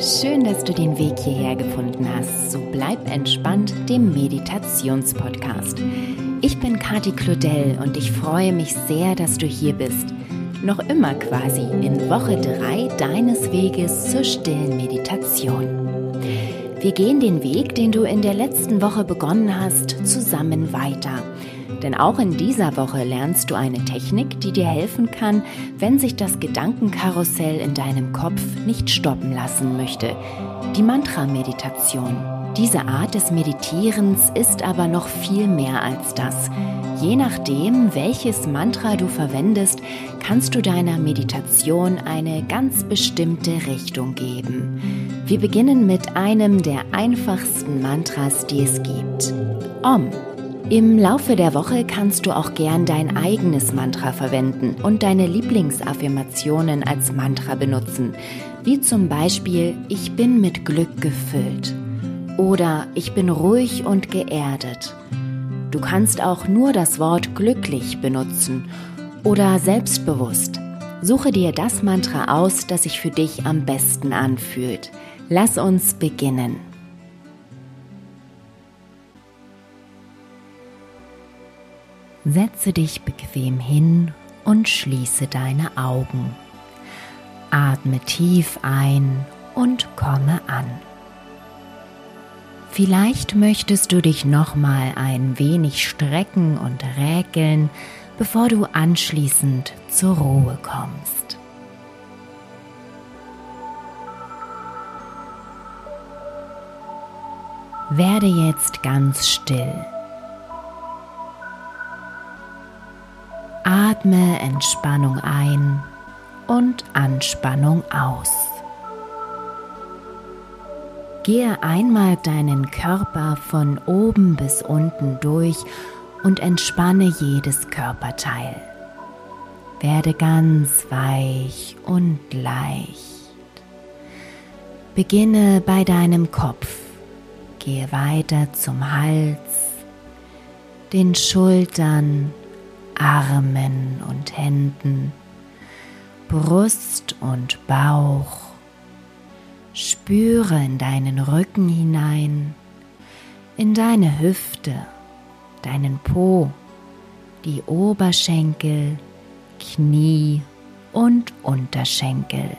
schön, dass du den Weg hierher gefunden hast. So bleib entspannt, dem Meditationspodcast. Ich bin Kati Claudel und ich freue mich sehr, dass du hier bist. Noch immer quasi in Woche 3 deines Weges zur stillen Meditation. Wir gehen den Weg, den du in der letzten Woche begonnen hast, zusammen weiter. Denn auch in dieser Woche lernst du eine Technik, die dir helfen kann, wenn sich das Gedankenkarussell in deinem Kopf nicht stoppen lassen möchte. Die Mantra-Meditation. Diese Art des Meditierens ist aber noch viel mehr als das. Je nachdem, welches Mantra du verwendest, kannst du deiner Meditation eine ganz bestimmte Richtung geben. Wir beginnen mit einem der einfachsten Mantras, die es gibt. Om. Im Laufe der Woche kannst du auch gern dein eigenes Mantra verwenden und deine Lieblingsaffirmationen als Mantra benutzen, wie zum Beispiel Ich bin mit Glück gefüllt oder Ich bin ruhig und geerdet. Du kannst auch nur das Wort glücklich benutzen oder selbstbewusst. Suche dir das Mantra aus, das sich für dich am besten anfühlt. Lass uns beginnen. Setze dich bequem hin und schließe deine Augen. Atme tief ein und komme an. Vielleicht möchtest du dich nochmal ein wenig strecken und räkeln, bevor du anschließend zur Ruhe kommst. Werde jetzt ganz still. Atme Entspannung ein und Anspannung aus. Gehe einmal deinen Körper von oben bis unten durch und entspanne jedes Körperteil. Werde ganz weich und leicht. Beginne bei deinem Kopf. Gehe weiter zum Hals, den Schultern, Armen und Händen, Brust und Bauch. Spüre in deinen Rücken hinein, in deine Hüfte, deinen Po, die Oberschenkel, Knie und Unterschenkel.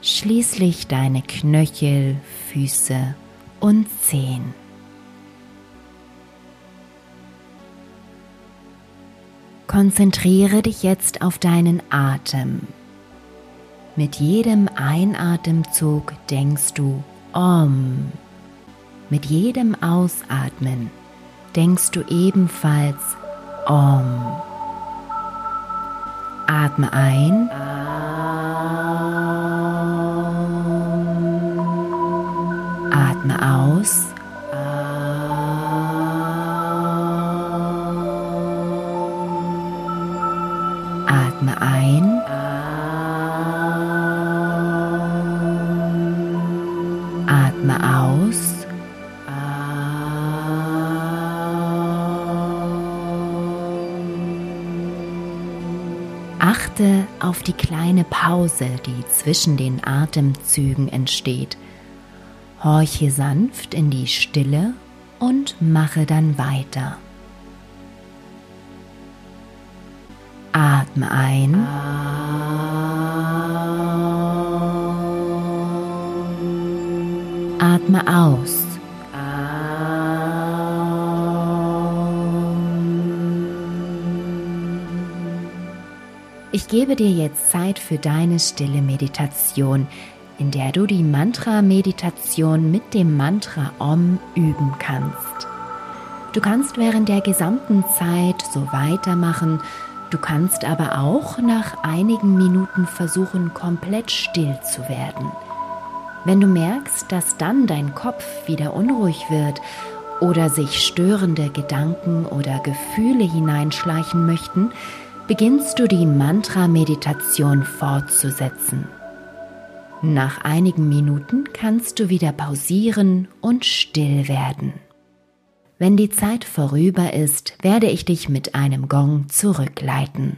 Schließlich deine Knöchel, Füße und Zehen. Konzentriere dich jetzt auf deinen Atem. Mit jedem Einatemzug denkst du Om. Mit jedem Ausatmen denkst du ebenfalls Om. Atme ein. Atme aus. Atme ein. Atme aus. Achte auf die kleine Pause, die zwischen den Atemzügen entsteht. Horche sanft in die Stille und mache dann weiter. Atme ein. Atme aus. Ich gebe dir jetzt Zeit für deine stille Meditation, in der du die Mantra-Meditation mit dem Mantra Om üben kannst. Du kannst während der gesamten Zeit so weitermachen, du kannst aber auch nach einigen Minuten versuchen, komplett still zu werden. Wenn du merkst, dass dann dein Kopf wieder unruhig wird oder sich störende Gedanken oder Gefühle hineinschleichen möchten, beginnst du die Mantra-Meditation fortzusetzen. Nach einigen Minuten kannst du wieder pausieren und still werden. Wenn die Zeit vorüber ist, werde ich dich mit einem Gong zurückleiten.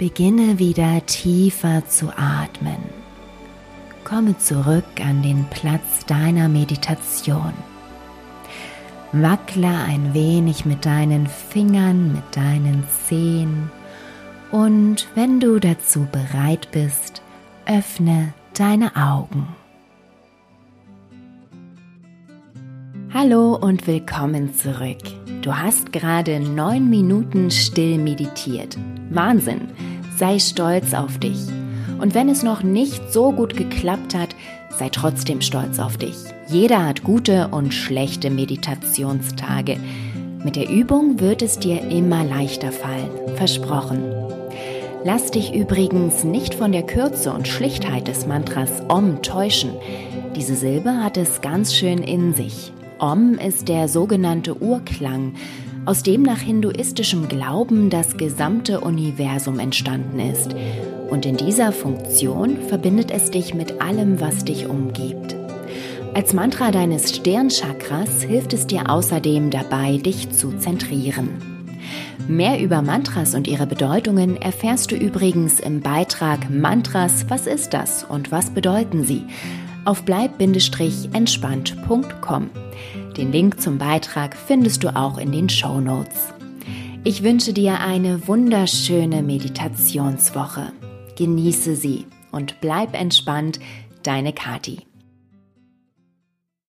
Beginne wieder tiefer zu atmen. Komme zurück an den Platz deiner Meditation. Wackle ein wenig mit deinen Fingern, mit deinen Zehen und wenn du dazu bereit bist, öffne deine Augen. Hallo und willkommen zurück. Du hast gerade neun Minuten still meditiert. Wahnsinn! sei stolz auf dich. Und wenn es noch nicht so gut geklappt hat, sei trotzdem stolz auf dich. Jeder hat gute und schlechte Meditationstage. Mit der Übung wird es dir immer leichter fallen, versprochen. Lass dich übrigens nicht von der Kürze und Schlichtheit des Mantras Om täuschen. Diese Silbe hat es ganz schön in sich. Om ist der sogenannte Urklang aus dem nach hinduistischem Glauben das gesamte Universum entstanden ist. Und in dieser Funktion verbindet es dich mit allem, was dich umgibt. Als Mantra deines Stirnchakras hilft es dir außerdem dabei, dich zu zentrieren. Mehr über Mantras und ihre Bedeutungen erfährst du übrigens im Beitrag Mantras, was ist das und was bedeuten sie? auf bleib-entspannt.com. Den Link zum Beitrag findest du auch in den Show Notes. Ich wünsche dir eine wunderschöne Meditationswoche. Genieße sie und bleib entspannt, deine Kati.